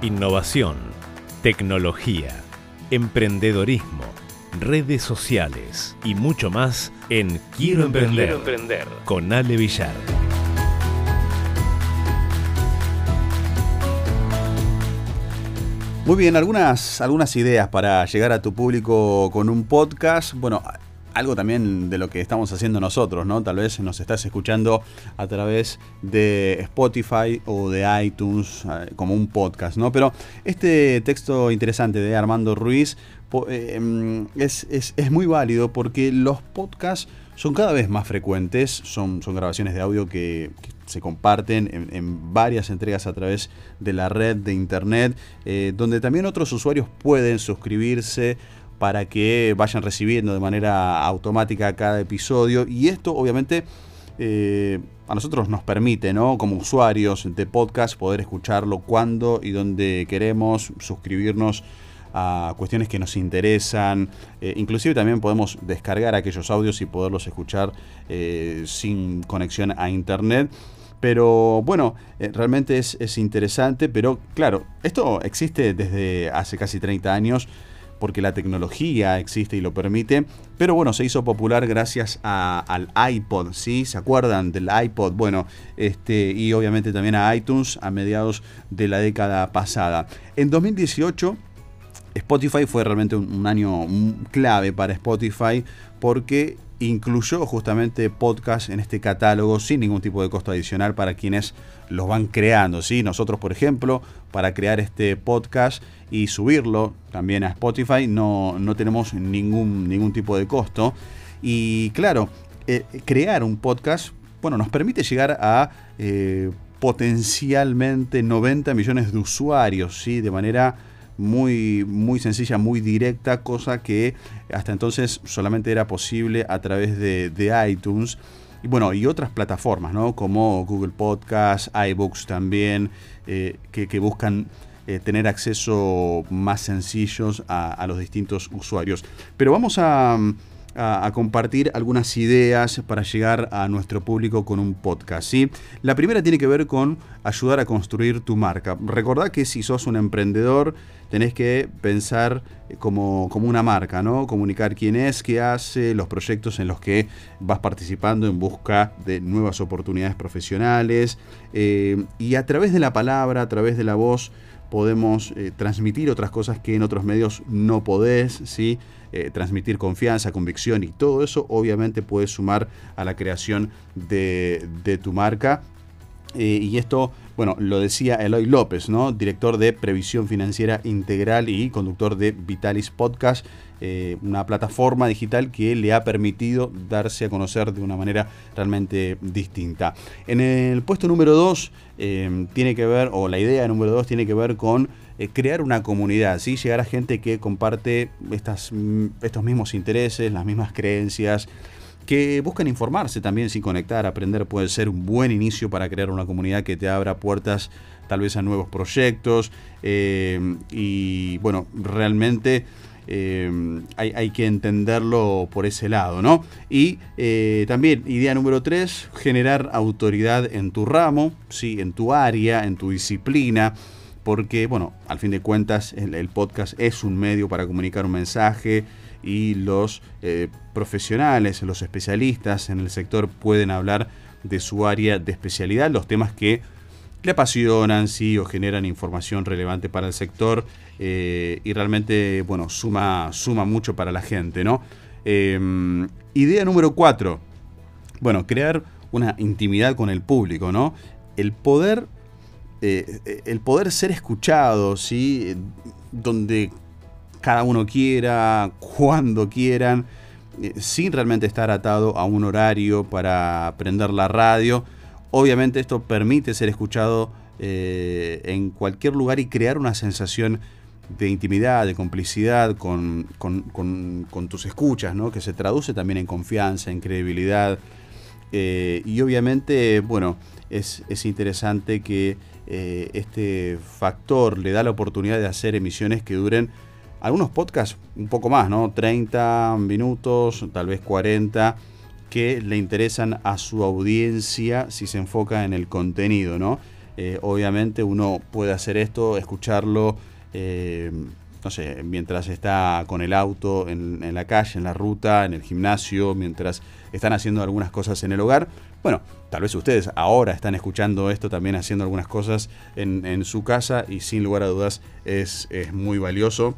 Innovación, tecnología, emprendedorismo, redes sociales y mucho más en Quiero Emprender, emprender. con Ale Villar. Muy bien, algunas, algunas ideas para llegar a tu público con un podcast. Bueno, algo también de lo que estamos haciendo nosotros, ¿no? Tal vez nos estás escuchando a través de Spotify o de iTunes eh, como un podcast, ¿no? Pero este texto interesante de Armando Ruiz eh, mm, es, muy válido porque los podcasts son cada vez más frecuentes, son, son grabaciones de audio que, se comparten en, varias entregas a través de la red de internet, eh, donde también otros usuarios pueden suscribirse para que vayan recibiendo de manera automática cada episodio. Y esto obviamente eh, a nosotros nos permite, ¿no? como usuarios de podcast, poder escucharlo cuando y donde queremos, suscribirnos a cuestiones que nos interesan. Eh, inclusive también podemos descargar aquellos audios y poderlos escuchar eh, sin conexión a internet. Pero bueno, realmente es, es, interesante, pero claro, esto existe desde hace casi 30 años porque la tecnología existe y lo permite, pero bueno, se hizo popular gracias al iPod, ¿sí? ¿Se acuerdan del iPod? Bueno, este, y obviamente también a iTunes a mediados de la década pasada. En 2018, Spotify fue realmente un año clave para Spotify porque incluyó justamente podcast en este catálogo sin ningún tipo de costo adicional para quienes los van creando. ¿sí? Nosotros, por ejemplo, para crear este podcast y subirlo también a Spotify no, no tenemos ningún, ningún tipo de costo. Y claro, eh, crear un podcast bueno, nos permite llegar a eh, potencialmente 90 millones de usuarios ¿sí? de manera muy, muy sencilla, muy directa, cosa que hasta entonces solamente era posible a través de, iTunes. Y bueno, y otras plataformas, ¿no? Como Google Podcast, iBooks también, eh, que, buscan eh, tener acceso más sencillos a, a, los distintos usuarios. Pero vamos a, a, compartir algunas ideas para llegar a nuestro público con un podcast. ¿sí? La primera tiene que ver con ayudar a construir tu marca. Recordad que si sos un emprendedor, tenés que pensar como, como, una marca, ¿no? Comunicar quién es, qué hace, los proyectos en los que vas participando en busca de nuevas oportunidades profesionales. Eh, y a través de la palabra, a través de la voz, podemos eh, transmitir otras cosas que en otros medios no podés, ¿sí? Eh, transmitir confianza, convicción y todo eso obviamente puede sumar a la creación de, tu marca. Eh, y esto, bueno, lo decía Eloy López, ¿no? Director de Previsión Financiera Integral y conductor de Vitalis Podcast, eh, una plataforma digital que le ha permitido darse a conocer de una manera realmente distinta. En el puesto número 2 tiene que ver, o la idea número 2 tiene que ver con eh, crear una comunidad, ¿sí? llegar a gente que comparte estas, mm, estos mismos intereses, las mismas creencias, que buscan informarse también sin conectar, aprender puede ser un buen inicio para crear una comunidad que te abra puertas tal vez a nuevos proyectos eh, y bueno, realmente... Eh, hay, que entenderlo por ese lado, ¿no? Y también, idea número tres, generar autoridad en tu ramo, ¿sí? en tu área, en tu disciplina porque, bueno, al fin de cuentas el, podcast es un medio para comunicar un mensaje y los eh, profesionales, los especialistas en el sector pueden hablar de su área de especialidad, los temas que le apasionan, sí, o generan información relevante para el sector eh, y realmente, bueno, suma, suma mucho para la gente, ¿no? Em, idea número cuatro, bueno, crear una intimidad con el público, ¿no? El poder eh, el poder ser escuchado, ¿sí? donde cada uno quiera, cuando quieran, eh, sin realmente estar atado a un horario para prender la radio. Obviamente esto permite ser escuchado eh, en cualquier lugar y crear una sensación de intimidad, de complicidad con, tus escuchas, ¿no? que se traduce también en confianza, en credibilidad. y obviamente, bueno, es, es interesante que eh, este factor le da la oportunidad de hacer emisiones que duren algunos podcasts un poco más, ¿no? 30 minutos, tal vez 40, que le interesan a su audiencia si se enfoca en el contenido, ¿no? eh, obviamente uno puede hacer esto, escucharlo, eh, no sé, mientras está con el auto en, la calle, en la ruta, en el gimnasio, mientras están haciendo algunas cosas en el hogar. Bueno, tal vez ustedes ahora están escuchando esto también haciendo algunas cosas en, su casa y sin lugar a dudas es, muy valioso.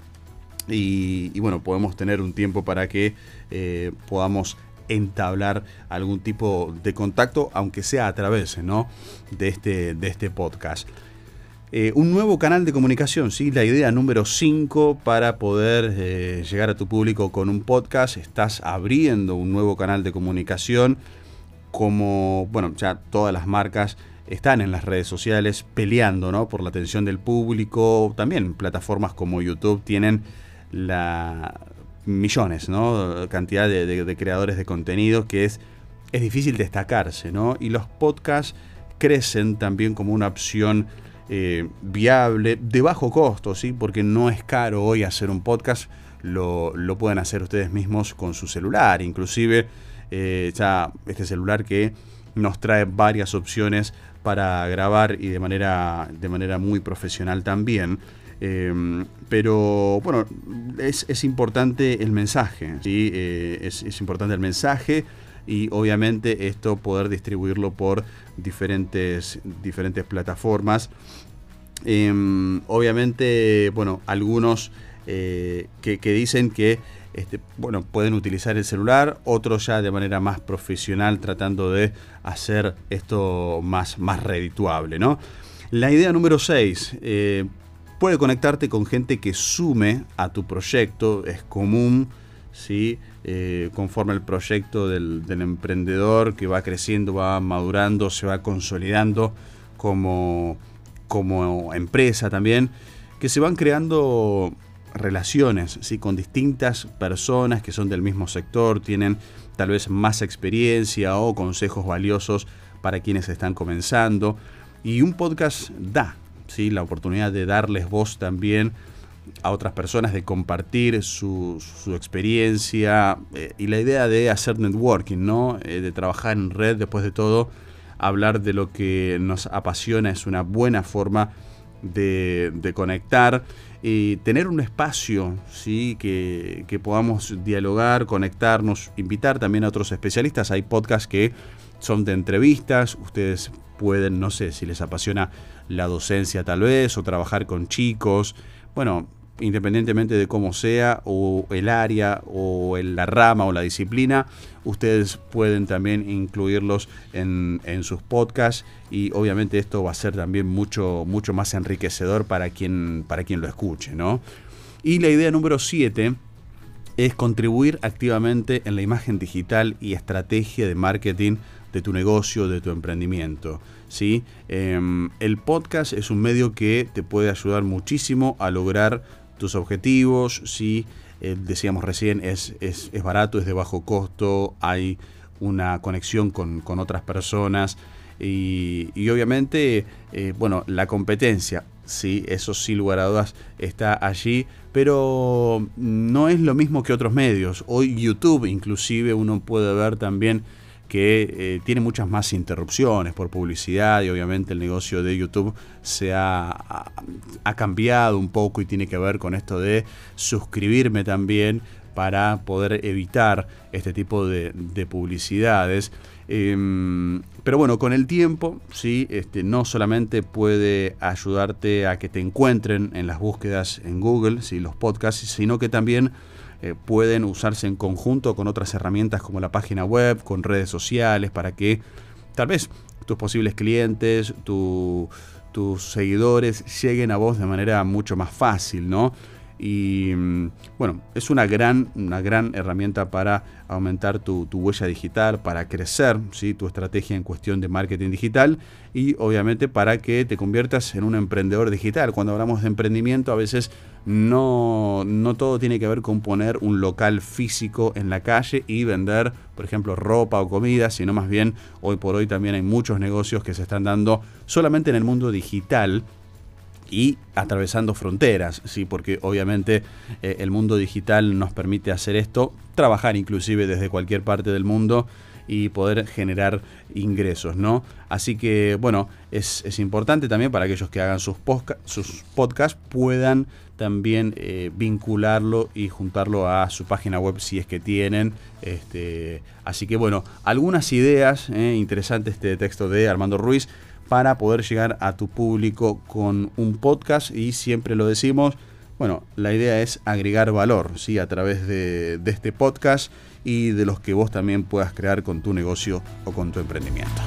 Y, bueno, podemos tener un tiempo para que eh, podamos entablar algún tipo de contacto, aunque sea a través ¿no? de, este, de este podcast. Eh, un nuevo canal de comunicación, ¿sí? la idea número 5 para poder eh, llegar a tu público con un podcast. Estás abriendo un nuevo canal de comunicación, como, bueno, ya todas las marcas están en las redes sociales peleando ¿no? por la atención del público. También plataformas como YouTube tienen la, millones, ¿no? Cantidad de, creadores de contenido que es, es difícil destacarse, ¿no? Y los podcasts crecen también como una opción eh, viable, de bajo costo, ¿sí? Porque no es caro hoy hacer un podcast, lo, pueden hacer ustedes mismos con su celular, inclusive eh, ya este celular que nos trae varias opciones para grabar y de manera, de manera muy profesional también. Em, pero bueno, es, importante el mensaje, ¿sí? Eh, es, importante el mensaje y obviamente esto poder distribuirlo por diferentes, diferentes plataformas. Em, obviamente, bueno, algunos eh, que, dicen que este, bueno, pueden utilizar el celular, otros ya de manera más profesional tratando de hacer esto más, más redituable. ¿no? La idea número 6, puede conectarte con gente que sume a tu proyecto, es común, ¿sí? Eh, conforme el proyecto del, emprendedor que va creciendo, va madurando, se va consolidando como, como empresa también, que se van creando relaciones ¿sí? con distintas personas que son del mismo sector, tienen tal vez más experiencia o consejos valiosos para quienes están comenzando. Y un podcast da la oportunidad de darles voz también a otras personas, de compartir su, experiencia eh, y la idea de hacer networking, ¿no? Eh, de trabajar en red, después de todo, hablar de lo que nos apasiona es una buena forma de, conectar y tener un espacio ¿sí? que, que podamos dialogar, conectarnos, invitar también a otros especialistas. Hay podcasts que son de entrevistas, ustedes pueden, no sé, si les apasiona la docencia tal vez, o trabajar con chicos, bueno, independientemente de cómo sea, o el área, o la rama, o la disciplina, ustedes pueden también incluirlos en, sus podcasts y obviamente esto va a ser también mucho, mucho más enriquecedor para quien, para quien lo escuche, ¿no? Y la idea número 7 es contribuir activamente en la imagen digital y estrategia de marketing de tu negocio, de tu emprendimiento. ¿sí? Em, el podcast es un medio que te puede ayudar muchísimo a lograr tus objetivos. ¿sí? Eh, decíamos recién, es, es, barato, es de bajo costo, hay una conexión con, otras personas y, obviamente, eh, bueno, la competencia, sí, eso sí lugar a dudas está allí, pero no es lo mismo que otros medios. Hoy YouTube inclusive uno puede ver también que eh, tiene muchas más interrupciones por publicidad y obviamente el negocio de YouTube se ha, ha, cambiado un poco y tiene que ver con esto de suscribirme también para poder evitar este tipo de, publicidades. Em, pero bueno, con el tiempo, sí, este, no solamente puede ayudarte a que te encuentren en las búsquedas en Google, ¿sí? los podcasts, sino que también eh, pueden usarse en conjunto con otras herramientas como la página web, con redes sociales, para que tal vez tus posibles clientes, tus seguidores lleguen a vos de manera mucho más fácil, ¿no? Y mm, bueno, es una gran, una gran herramienta para aumentar tu, huella digital, para crecer ¿sí? tu estrategia en cuestión de marketing digital y obviamente para que te conviertas en un emprendedor digital. Cuando hablamos de emprendimiento a veces no, no todo tiene que ver con poner un local físico en la calle y vender, por ejemplo, ropa o comida, sino más bien hoy por hoy también hay muchos negocios que se están dando solamente en el mundo digital y atravesando fronteras, sí, porque obviamente eh, el mundo digital nos permite hacer esto, trabajar inclusive desde cualquier parte del mundo y poder generar ingresos, ¿no? Así que, bueno, es, importante también para aquellos que hagan sus, sus podcasts puedan también eh, vincularlo y juntarlo a su página web si es que tienen. Este, así que, bueno, algunas ideas, eh, interesantes este texto de Armando Ruiz, para poder llegar a tu público con un podcast y siempre lo decimos, bueno, la idea es agregar valor, ¿sí? A través de, de este podcast y de los que vos también puedas crear con tu negocio o con tu emprendimiento.